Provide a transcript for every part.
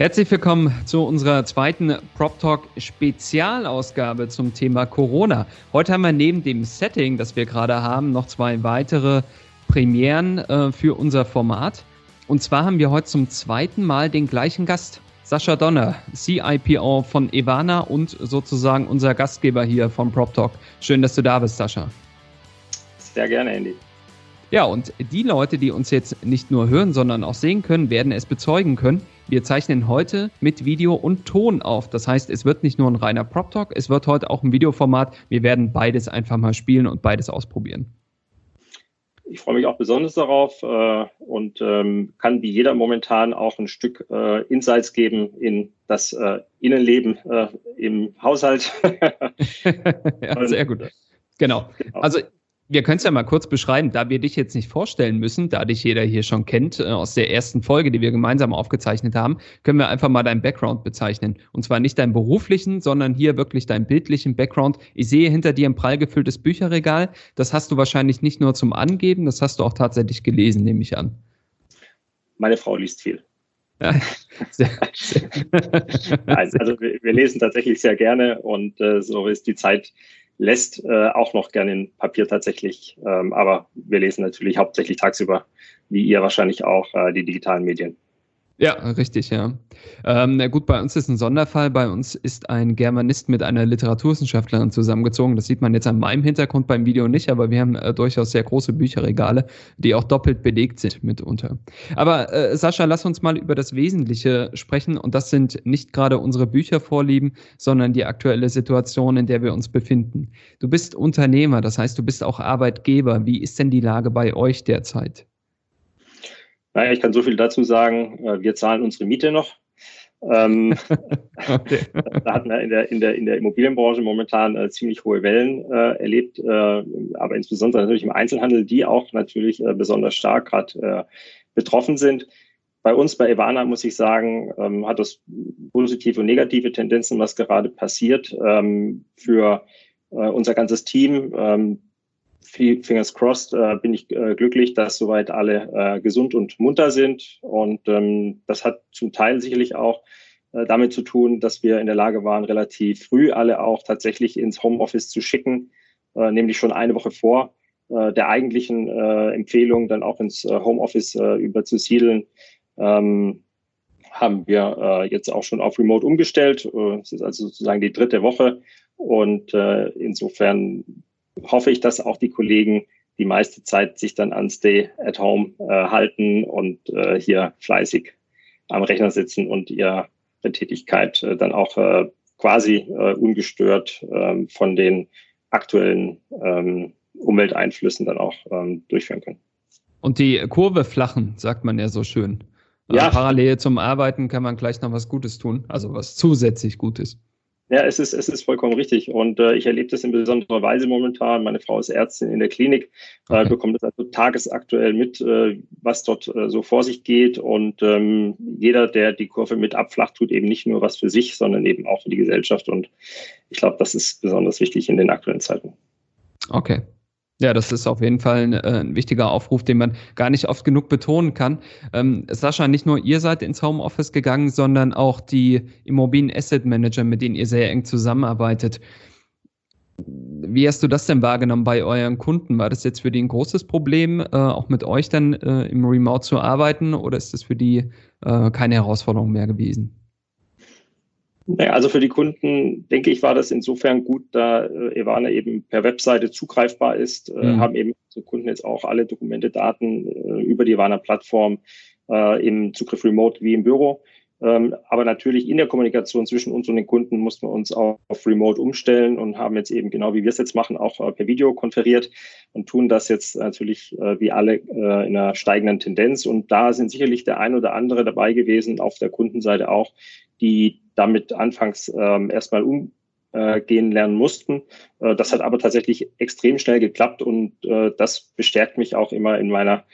Herzlich willkommen zu unserer zweiten Prop Talk Spezialausgabe zum Thema Corona. Heute haben wir neben dem Setting, das wir gerade haben, noch zwei weitere Premieren äh, für unser Format. Und zwar haben wir heute zum zweiten Mal den gleichen Gast. Sascha Donner, CIPO von Evana und sozusagen unser Gastgeber hier vom Prop Talk. Schön, dass du da bist, Sascha. Sehr gerne, Andy. Ja, und die Leute, die uns jetzt nicht nur hören, sondern auch sehen können, werden es bezeugen können. Wir zeichnen heute mit Video und Ton auf. Das heißt, es wird nicht nur ein reiner Prop Talk, es wird heute auch ein Videoformat. Wir werden beides einfach mal spielen und beides ausprobieren. Ich freue mich auch besonders darauf äh, und ähm, kann wie jeder momentan auch ein Stück äh, Insights geben in das äh, Innenleben äh, im Haushalt. ja, sehr gut. Genau. genau. Also wir können es ja mal kurz beschreiben, da wir dich jetzt nicht vorstellen müssen, da dich jeder hier schon kennt äh, aus der ersten Folge, die wir gemeinsam aufgezeichnet haben, können wir einfach mal deinen Background bezeichnen. Und zwar nicht deinen beruflichen, sondern hier wirklich deinen bildlichen Background. Ich sehe hinter dir ein prall gefülltes Bücherregal. Das hast du wahrscheinlich nicht nur zum Angeben, das hast du auch tatsächlich gelesen, nehme ich an. Meine Frau liest viel. Ja, sehr, sehr. also wir, wir, lesen tatsächlich sehr gerne und äh, so ist die Zeit lässt äh, auch noch gerne in Papier tatsächlich. Ähm, aber wir lesen natürlich hauptsächlich tagsüber, wie ihr wahrscheinlich auch, äh, die digitalen Medien. Ja, richtig, ja. Ähm, na gut, bei uns ist ein Sonderfall. Bei uns ist ein Germanist mit einer Literaturwissenschaftlerin zusammengezogen. Das sieht man jetzt an meinem Hintergrund beim Video nicht, aber wir haben äh, durchaus sehr große Bücherregale, die auch doppelt belegt sind mitunter. Aber äh, Sascha, lass uns mal über das Wesentliche sprechen. Und das sind nicht gerade unsere Büchervorlieben, sondern die aktuelle Situation, in der wir uns befinden. Du bist Unternehmer, das heißt, du bist auch Arbeitgeber. Wie ist denn die Lage bei euch derzeit? Naja, ich kann so viel dazu sagen. Äh, wir zahlen unsere Miete noch. Ähm, okay. da hatten wir in der, in der, in der Immobilienbranche momentan äh, ziemlich hohe Wellen äh, erlebt, äh, aber insbesondere natürlich im Einzelhandel, die auch natürlich äh, besonders stark gerade äh, betroffen sind. Bei uns bei Ivana muss ich sagen, ähm, hat das positive und negative Tendenzen, was gerade passiert. Ähm, für unser ganzes Team ähm, fingers crossed, äh, bin ich äh, glücklich, dass soweit alle äh, gesund und munter sind. Und ähm, das hat zum Teil sicherlich auch äh, damit zu tun, dass wir in der Lage waren, relativ früh alle auch tatsächlich ins Homeoffice zu schicken, äh, nämlich schon eine Woche vor äh, der eigentlichen Empfehlung, dann auch ins Homeoffice überzusiedeln. Ähm, haben wir jetzt auch schon auf Remote umgestellt. Es ist also sozusagen die dritte Woche. Und insofern hoffe ich, dass auch die Kollegen die meiste Zeit sich dann an Stay at Home äh, halten und äh, hier fleißig am Rechner sitzen und ihre Tätigkeit äh, dann auch äh, quasi äh, ungestört ähm, von den aktuellen ähm, Umwelteinflüssen dann auch ähm, durchführen können. Und die Kurve flachen, sagt man ja so schön. Ja. Also parallel zum Arbeiten kann man gleich noch was Gutes tun, also was zusätzlich Gutes. Ja, es ist, es ist vollkommen richtig. Und äh, ich erlebe das in besonderer Weise momentan. Meine Frau ist Ärztin in der Klinik, äh, okay. äh, bekommt das also tagesaktuell mit, äh, was dort äh, so vor sich geht. Und ähm, jeder, der die Kurve mit abflacht, tut eben nicht nur was für sich, sondern eben auch für die Gesellschaft. Und ich glaube, das ist besonders wichtig in den aktuellen Zeiten. Okay, ja, das ist auf jeden Fall ein, äh, ein, wichtiger Aufruf, den man gar nicht oft genug betonen kann. Ähm, Sascha, nicht nur ihr seid ins Homeoffice gegangen, sondern auch die Immobilien Asset Manager, mit denen ihr sehr eng zusammenarbeitet. Wie hast du das denn wahrgenommen bei euren Kunden? War das jetzt für die ein großes Problem, äh, auch mit euch dann äh, im Remote zu arbeiten, oder ist das für die äh, keine Herausforderung mehr gewesen? Naja, also für die Kunden, denke ich, war das insofern gut, da äh, Evana eben per Webseite zugreifbar ist, äh, mhm. haben eben unsere Kunden jetzt auch alle Dokumente, Daten äh, über die Evana-Plattform äh, im Zugriff remote wie im Büro. Ähm, aber natürlich in der Kommunikation zwischen uns und den Kunden mussten wir uns auch auf Remote umstellen und haben jetzt eben genau wie wir es jetzt machen, auch äh, per Video konferiert und tun das jetzt natürlich äh, wie alle äh, in einer steigenden Tendenz. Und da sind sicherlich der ein oder andere dabei gewesen, auf der Kundenseite auch, die damit anfangs ähm, erstmal umgehen lernen mussten. Äh, das hat aber tatsächlich extrem schnell geklappt und äh, das bestärkt mich auch immer in meiner,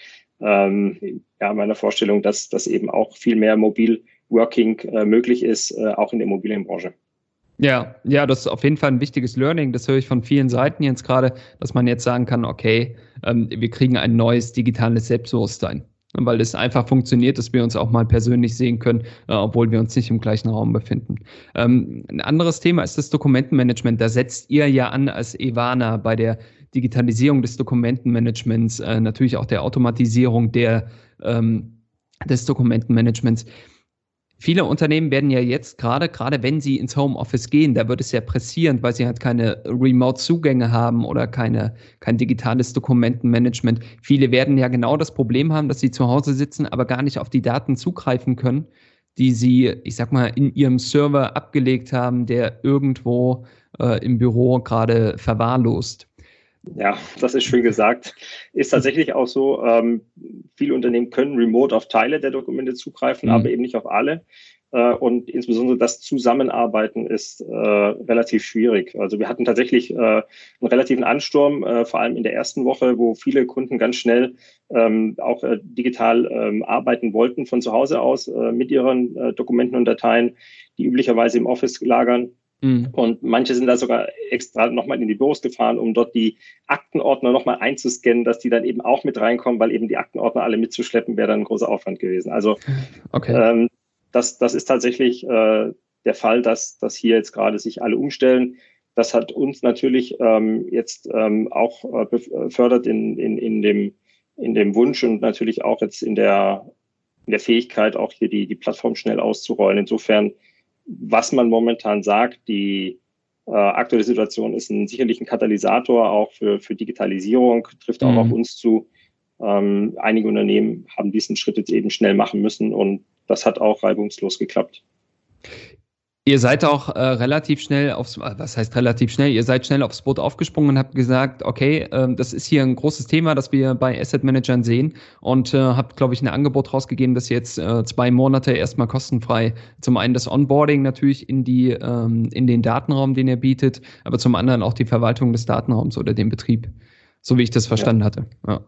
ähm, ja, meiner Vorstellung, dass, dass eben auch viel mehr mobil Working äh, möglich ist, äh, auch in der Immobilienbranche. Ja, ja, das ist auf jeden Fall ein wichtiges Learning. Das höre ich von vielen Seiten jetzt gerade, dass man jetzt sagen kann, okay, ähm, wir kriegen ein neues digitales Selbstbewusstsein weil es einfach funktioniert, dass wir uns auch mal persönlich sehen können, äh, obwohl wir uns nicht im gleichen Raum befinden. Ähm, ein anderes Thema ist das Dokumentenmanagement. Da setzt ihr ja an als Evana bei der Digitalisierung des Dokumentenmanagements, äh, natürlich auch der Automatisierung der, ähm, des Dokumentenmanagements. Viele Unternehmen werden ja jetzt gerade, gerade wenn sie ins Homeoffice gehen, da wird es ja pressierend, weil sie halt keine Remote-Zugänge haben oder keine, kein digitales Dokumentenmanagement. Viele werden ja genau das Problem haben, dass sie zu Hause sitzen, aber gar nicht auf die Daten zugreifen können, die sie, ich sag mal, in ihrem Server abgelegt haben, der irgendwo äh, im Büro gerade verwahrlost. Ja, das ist schön gesagt. Ist tatsächlich auch so, ähm, viele Unternehmen können remote auf Teile der Dokumente zugreifen, mhm. aber eben nicht auf alle. Äh, und insbesondere das Zusammenarbeiten ist äh, relativ schwierig. Also wir hatten tatsächlich äh, einen relativen Ansturm, äh, vor allem in der ersten Woche, wo viele Kunden ganz schnell ähm, auch äh, digital ähm, arbeiten wollten von zu Hause aus äh, mit ihren Dokumenten und Dateien, die üblicherweise im Office lagern. Mhm. Und manche sind da sogar extra nochmal in die Büros gefahren, um dort die Aktenordner nochmal einzuscannen, dass die dann eben auch mit reinkommen, weil eben die Aktenordner alle mitzuschleppen wäre dann ein großer Aufwand gewesen. Also okay. ähm, das, das ist tatsächlich äh, der Fall, dass, dass hier jetzt gerade sich alle umstellen. Das hat uns natürlich ähm, jetzt ähm, auch äh, befördert in, in, in, dem, in dem Wunsch und natürlich auch jetzt in der, in der Fähigkeit, auch hier die, die Plattform schnell auszurollen. Insofern was man momentan sagt, die äh, aktuelle Situation ist ein, sicherlich ein Katalysator auch für, für Digitalisierung, trifft auch mhm. auf uns zu. Ähm, einige Unternehmen haben diesen Schritt jetzt eben schnell machen müssen und das hat auch reibungslos geklappt. Ihr seid auch äh, relativ schnell aufs, äh, was heißt relativ schnell? Ihr seid schnell aufs Boot aufgesprungen und habt gesagt, okay, ähm, das ist hier ein großes Thema, das wir bei Asset Managern sehen und äh, habt, glaube ich, ein Angebot rausgegeben, dass jetzt äh, zwei Monate erstmal kostenfrei zum einen das Onboarding natürlich in die ähm, in den Datenraum, den ihr bietet, aber zum anderen auch die Verwaltung des Datenraums oder den Betrieb, so wie ich das verstanden ja. hatte. Ja.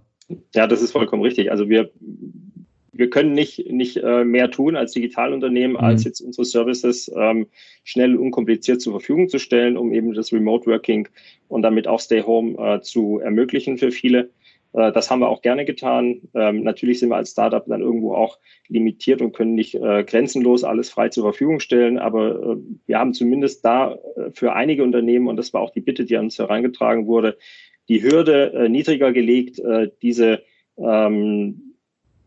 ja, das ist vollkommen richtig. Also wir wir können nicht, nicht äh, mehr tun als Digitalunternehmen, mhm. als jetzt unsere Services ähm, schnell und unkompliziert zur Verfügung zu stellen, um eben das Remote Working und damit auch Stay Home äh, zu ermöglichen für viele. Äh, das haben wir auch gerne getan. Ähm, natürlich sind wir als Startup dann irgendwo auch limitiert und können nicht äh, grenzenlos alles frei zur Verfügung stellen, aber äh, wir haben zumindest da äh, für einige Unternehmen, und das war auch die Bitte, die an uns herangetragen wurde, die Hürde äh, niedriger gelegt, äh, diese ähm,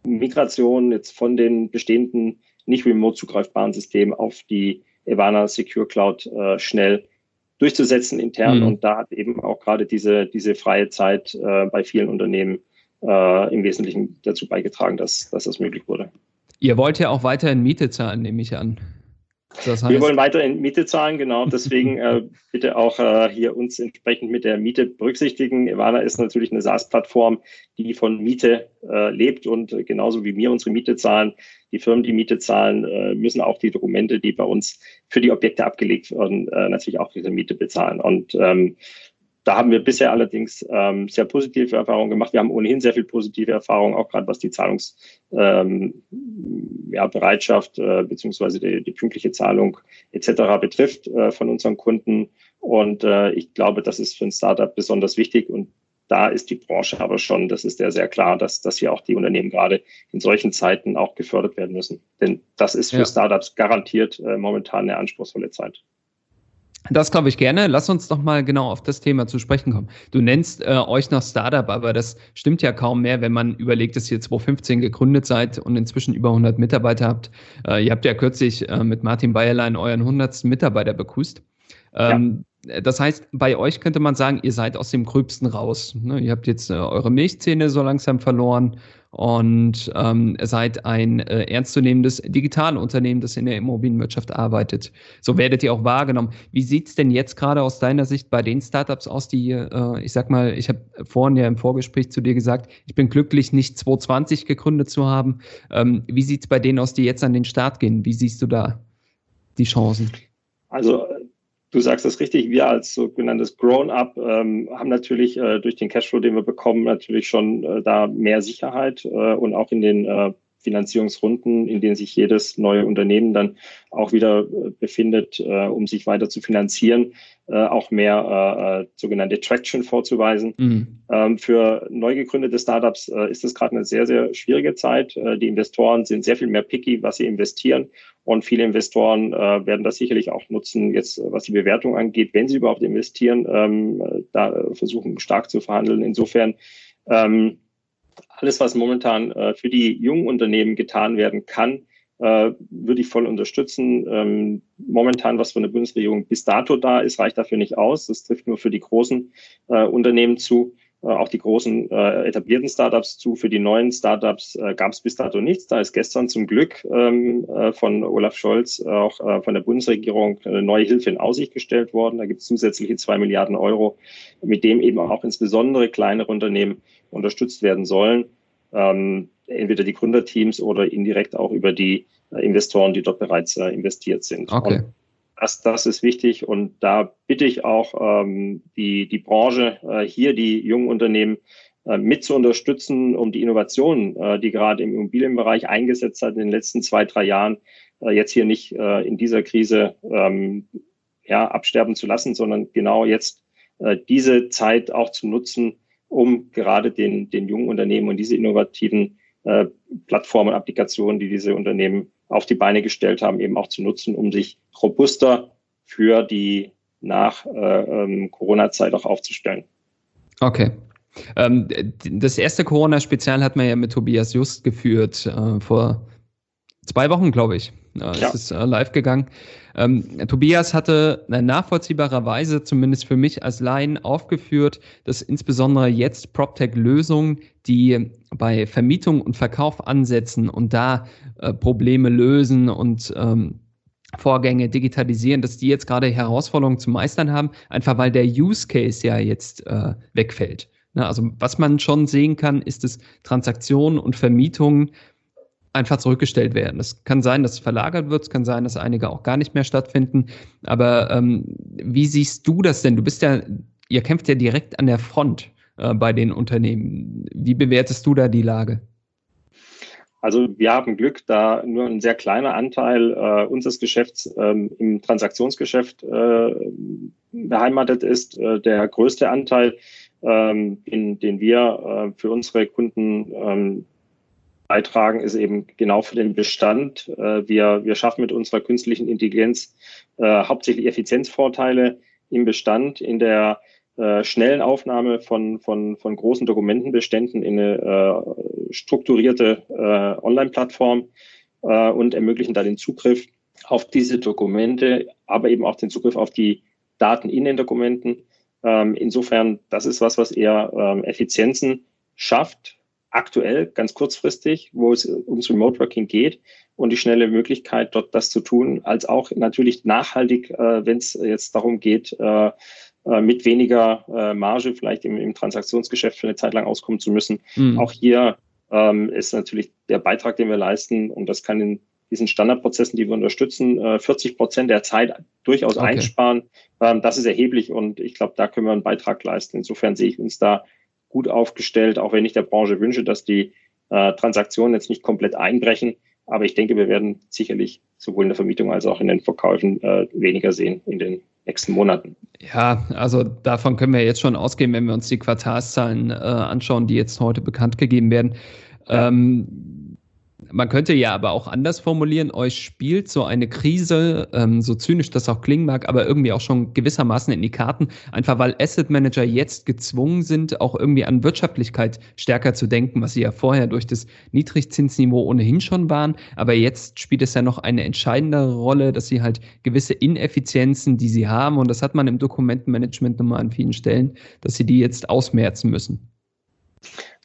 Migration jetzt von den bestehenden nicht remote zugreifbaren Systemen auf die Evana Secure Cloud äh, schnell durchzusetzen intern. Mhm. Und da hat eben auch gerade diese, diese freie Zeit äh, bei vielen Unternehmen äh, im Wesentlichen dazu beigetragen, dass, dass das möglich wurde. Ihr wollt ja auch weiterhin Miete zahlen, nehme ich an. Das heißt, wir wollen weiterhin Miete zahlen, genau. Deswegen äh, bitte auch äh, hier uns entsprechend mit der Miete berücksichtigen. Ivana ist natürlich eine SaaS-Plattform, die von Miete äh, lebt und genauso wie wir unsere Miete zahlen, die Firmen, die Miete zahlen, äh, müssen auch die Dokumente, die bei uns für die Objekte abgelegt werden, äh, natürlich auch diese Miete bezahlen. Und ähm, da haben wir bisher allerdings ähm, sehr positive Erfahrungen gemacht. Wir haben ohnehin sehr viel positive Erfahrungen, auch gerade was die Zahlungsbereitschaft ähm, ja, äh, beziehungsweise die, die pünktliche Zahlung etc. betrifft äh, von unseren Kunden. Und äh, ich glaube, das ist für ein Startup besonders wichtig. Und da ist die Branche aber schon, das ist ja sehr klar, dass, dass hier auch die Unternehmen gerade in solchen Zeiten auch gefördert werden müssen. Denn das ist für ja. Startups garantiert äh, momentan eine anspruchsvolle Zeit. Das glaube ich gerne. Lass uns doch mal genau auf das Thema zu sprechen kommen. Du nennst äh, euch noch Startup, aber das stimmt ja kaum mehr, wenn man überlegt, dass ihr 2015 gegründet seid und inzwischen über 100 Mitarbeiter habt. Äh, ihr habt ja kürzlich äh, mit Martin Bayerlein euren 100. Mitarbeiter begrüßt. Ähm, ja. Das heißt, bei euch könnte man sagen, ihr seid aus dem Gröbsten raus. Ne? Ihr habt jetzt äh, eure Milchzähne so langsam verloren und ähm, seid ein äh, ernstzunehmendes Digitalunternehmen, das in der Immobilienwirtschaft arbeitet. So werdet ihr auch wahrgenommen. Wie sieht's denn jetzt gerade aus deiner Sicht bei den Startups aus, die, äh, ich sag mal, ich habe vorhin ja im Vorgespräch zu dir gesagt, ich bin glücklich, nicht 2020 gegründet zu haben. Ähm, wie sieht's bei denen aus, die jetzt an den Start gehen? Wie siehst du da? die Chancen? Also Du sagst das richtig, wir als sogenanntes Grown-up ähm, haben natürlich äh, durch den Cashflow, den wir bekommen, natürlich schon äh, da mehr Sicherheit äh, und auch in den äh, Finanzierungsrunden, in denen sich jedes neue Unternehmen dann auch wieder äh, befindet, äh, um sich weiter zu finanzieren, äh, auch mehr sogenannte Traction vorzuweisen. Mhm. Ähm, für neu gegründete Startups ist das gerade eine sehr, sehr schwierige Zeit. die Investoren sind sehr viel mehr picky, was sie investieren. Und viele Investoren werden das sicherlich auch nutzen, jetzt was die Bewertung angeht, wenn sie überhaupt investieren, ähm, da versuchen stark zu verhandeln. Insofern ähm, alles, was momentan äh, für die jungen Unternehmen getan werden kann, äh, würde ich voll unterstützen. Ähm, momentan, was von der Bundesregierung bis dato da ist, reicht dafür nicht aus. Das trifft nur für die großen äh, Unternehmen zu, äh, auch die großen äh, etablierten Startups zu. Für die neuen Startups äh, gab es bis dato nichts. Da ist gestern zum Glück ähm, von Olaf Scholz, auch von der Bundesregierung, eine neue Hilfe in Aussicht gestellt worden. Da gibt es zusätzliche zwei Milliarden Euro, mit dem eben auch insbesondere kleinere Unternehmen unterstützt werden sollen. Ähm, entweder die Gründerteams oder indirekt auch über die äh, Investoren, die dort bereits äh, investiert sind. Okay. das, das ist wichtig und da bitte ich auch ähm, die, die Branche, äh, hier die jungen Unternehmen äh, mit zu unterstützen, um die Innovationen, äh, die gerade im Immobilienbereich eingesetzt hat in den letzten zwei, drei Jahren, äh, jetzt hier nicht äh, in dieser Krise ähm, ja, absterben zu lassen, sondern genau jetzt äh, diese Zeit auch zu nutzen, um gerade den, den jungen Unternehmen und diese innovativen äh, Plattformen, Applikationen, die diese Unternehmen auf die Beine gestellt haben, eben auch zu nutzen, um sich robuster für die nach äh, ähm, Corona-Zeit auch aufzustellen. Okay. Ähm, das erste Corona-Spezial hat man ja mit Tobias Just geführt äh, vor zwei Wochen, glaube ich. Ja. Es ist äh, live gegangen. Ähm, Tobias hatte nachvollziehbarerweise, zumindest für mich als Laien, aufgeführt, dass insbesondere jetzt PropTech-Lösungen, die bei Vermietung und Verkauf ansetzen und da äh, Probleme lösen und ähm, Vorgänge digitalisieren, dass die jetzt gerade Herausforderungen zu meistern haben, einfach weil der Use Case ja jetzt äh, wegfällt. Na, also was man schon sehen kann, ist, dass Transaktionen und Vermietungen einfach zurückgestellt werden. Es kann sein, dass es verlagert wird, es kann sein, dass einige auch gar nicht mehr stattfinden. Aber ähm, wie siehst du das denn? Du bist ja, ihr kämpft ja direkt an der Front äh, bei den Unternehmen. Wie bewertest du da die Lage? Also wir haben Glück, da nur ein sehr kleiner Anteil äh, unseres Geschäfts ähm, im Transaktionsgeschäft äh, beheimatet ist. Äh, der größte Anteil, ähm, in, den wir äh, für unsere Kunden ähm, beitragen, ist eben genau für den Bestand. Äh, wir, wir schaffen mit unserer künstlichen Intelligenz äh, hauptsächlich Effizienzvorteile im Bestand, in der äh, schnellen Aufnahme von, von, von großen Dokumentenbeständen in eine äh, strukturierte äh, Online-Plattform äh, und ermöglichen da den Zugriff auf diese Dokumente, aber eben auch den Zugriff auf die Daten in den Dokumenten. Ähm, insofern, das ist was, was eher ähm, Effizienzen schafft, aktuell, ganz kurzfristig, wo es ums Remote Working geht und die schnelle Möglichkeit, dort das zu tun, als auch natürlich nachhaltig, äh, wenn es jetzt darum geht, äh, äh, mit weniger äh, Marge vielleicht im, im, Transaktionsgeschäft für eine Zeit lang auskommen zu müssen. Mhm. Auch hier ähm, ist natürlich der Beitrag, den wir leisten, und das kann in diesen Standardprozessen, die wir unterstützen, 40 äh, Prozent der Zeit durchaus okay. einsparen. Ähm, das ist erheblich und ich glaube, da können wir einen Beitrag leisten. Insofern sehe ich uns da gut aufgestellt, auch wenn ich der Branche wünsche, dass die äh, Transaktionen jetzt nicht komplett einbrechen. Aber ich denke, wir werden sicherlich sowohl in der Vermietung als auch in den Verkäufen äh, weniger sehen in den nächsten Monaten. Ja, also davon können wir jetzt schon ausgehen, wenn wir uns die Quartalszahlen äh, anschauen, die jetzt heute bekannt gegeben werden. Ja. Ähm, man könnte ja aber auch anders formulieren, euch spielt so eine Krise, ähm, so zynisch das auch klingen mag, aber irgendwie auch schon gewissermaßen in die Karten, einfach weil Asset Manager jetzt gezwungen sind, auch irgendwie an Wirtschaftlichkeit stärker zu denken, was sie ja vorher durch das Niedrigzinsniveau ohnehin schon waren. Aber jetzt spielt es ja noch eine entscheidende Rolle, dass sie halt gewisse Ineffizienzen, die sie haben, und das hat man im Dokumentenmanagement nochmal an vielen Stellen, dass sie die jetzt ausmerzen müssen.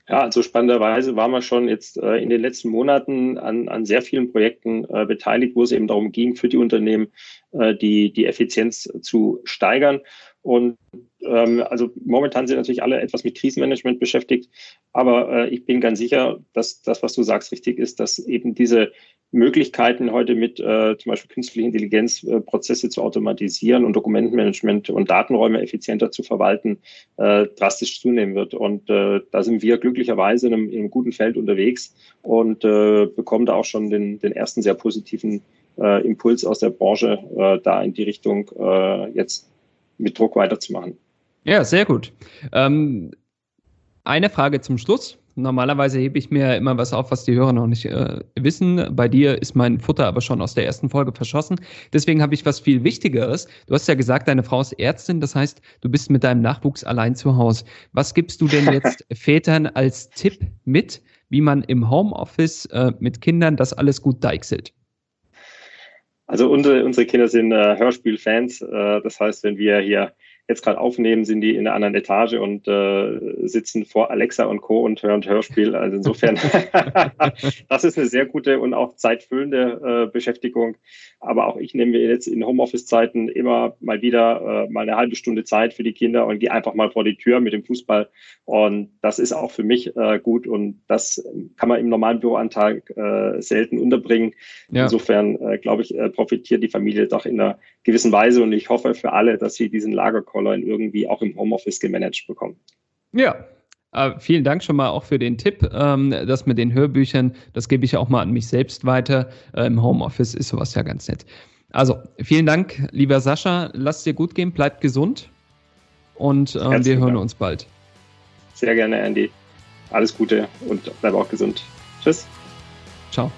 Ja, also spannenderweise waren wir schon jetzt äh, in den letzten Monaten an, an sehr vielen Projekten äh, beteiligt, wo es eben darum ging, für die Unternehmen äh, die, die Effizienz zu steigern. Und ähm, also momentan sind natürlich alle etwas mit Krisenmanagement beschäftigt, aber äh, ich bin ganz sicher, dass das, was du sagst, richtig ist, dass eben diese Möglichkeiten heute mit äh, zum Beispiel künstlicher Intelligenz äh, Prozesse zu automatisieren und Dokumentenmanagement und Datenräume effizienter zu verwalten, äh, drastisch zunehmen wird. Und äh, da sind wir glücklicherweise in einem, in einem guten Feld unterwegs und äh, bekommen da auch schon den, den ersten sehr positiven äh, Impuls aus der Branche, äh, da in die Richtung äh, jetzt mit Druck weiterzumachen. Ja, sehr gut. Ähm, eine Frage zum Schluss. Normalerweise hebe ich mir immer was auf, was die Hörer noch nicht äh, wissen. Bei dir ist mein Futter aber schon aus der ersten Folge verschossen. Deswegen habe ich was viel Wichtigeres. Du hast ja gesagt, deine Frau ist Ärztin. Das heißt, du bist mit deinem Nachwuchs allein zu Hause. Was gibst du denn jetzt Vätern als Tipp mit, wie man im Homeoffice äh, mit Kindern das alles gut deichselt? Also unsere, unsere Kinder sind äh, Hörspielfans. Äh, das heißt, wenn wir hier jetzt gerade aufnehmen, sind die in einer anderen Etage und äh, sitzen vor Alexa und Co. und hören Hörspiel. Also insofern, das ist eine sehr gute und auch zeitfüllende äh, Beschäftigung. Aber auch ich nehme mir jetzt in Homeoffice-Zeiten immer mal wieder äh, mal eine halbe Stunde Zeit für die Kinder und gehe einfach mal vor die Tür mit dem Fußball. Und das ist auch für mich äh, gut und das kann man im normalen Büroantrag äh, selten unterbringen. Ja. Insofern, äh, glaube ich, äh, profitiert die Familie doch in einer gewissen Weise und ich hoffe für alle, dass sie diesen Lagerkoller irgendwie auch im Homeoffice gemanagt bekommen. Ja, äh, vielen Dank schon mal auch für den Tipp. Ähm, das mit den Hörbüchern, das gebe ich auch mal an mich selbst weiter. Äh, Im Homeoffice ist sowas ja ganz nett. Also, vielen Dank, lieber Sascha. Lass dir gut gehen, bleib gesund und äh, wir hören Dank. uns bald. Sehr gerne, Andy. Alles Gute und bleib auch gesund. Tschüss. Ciao.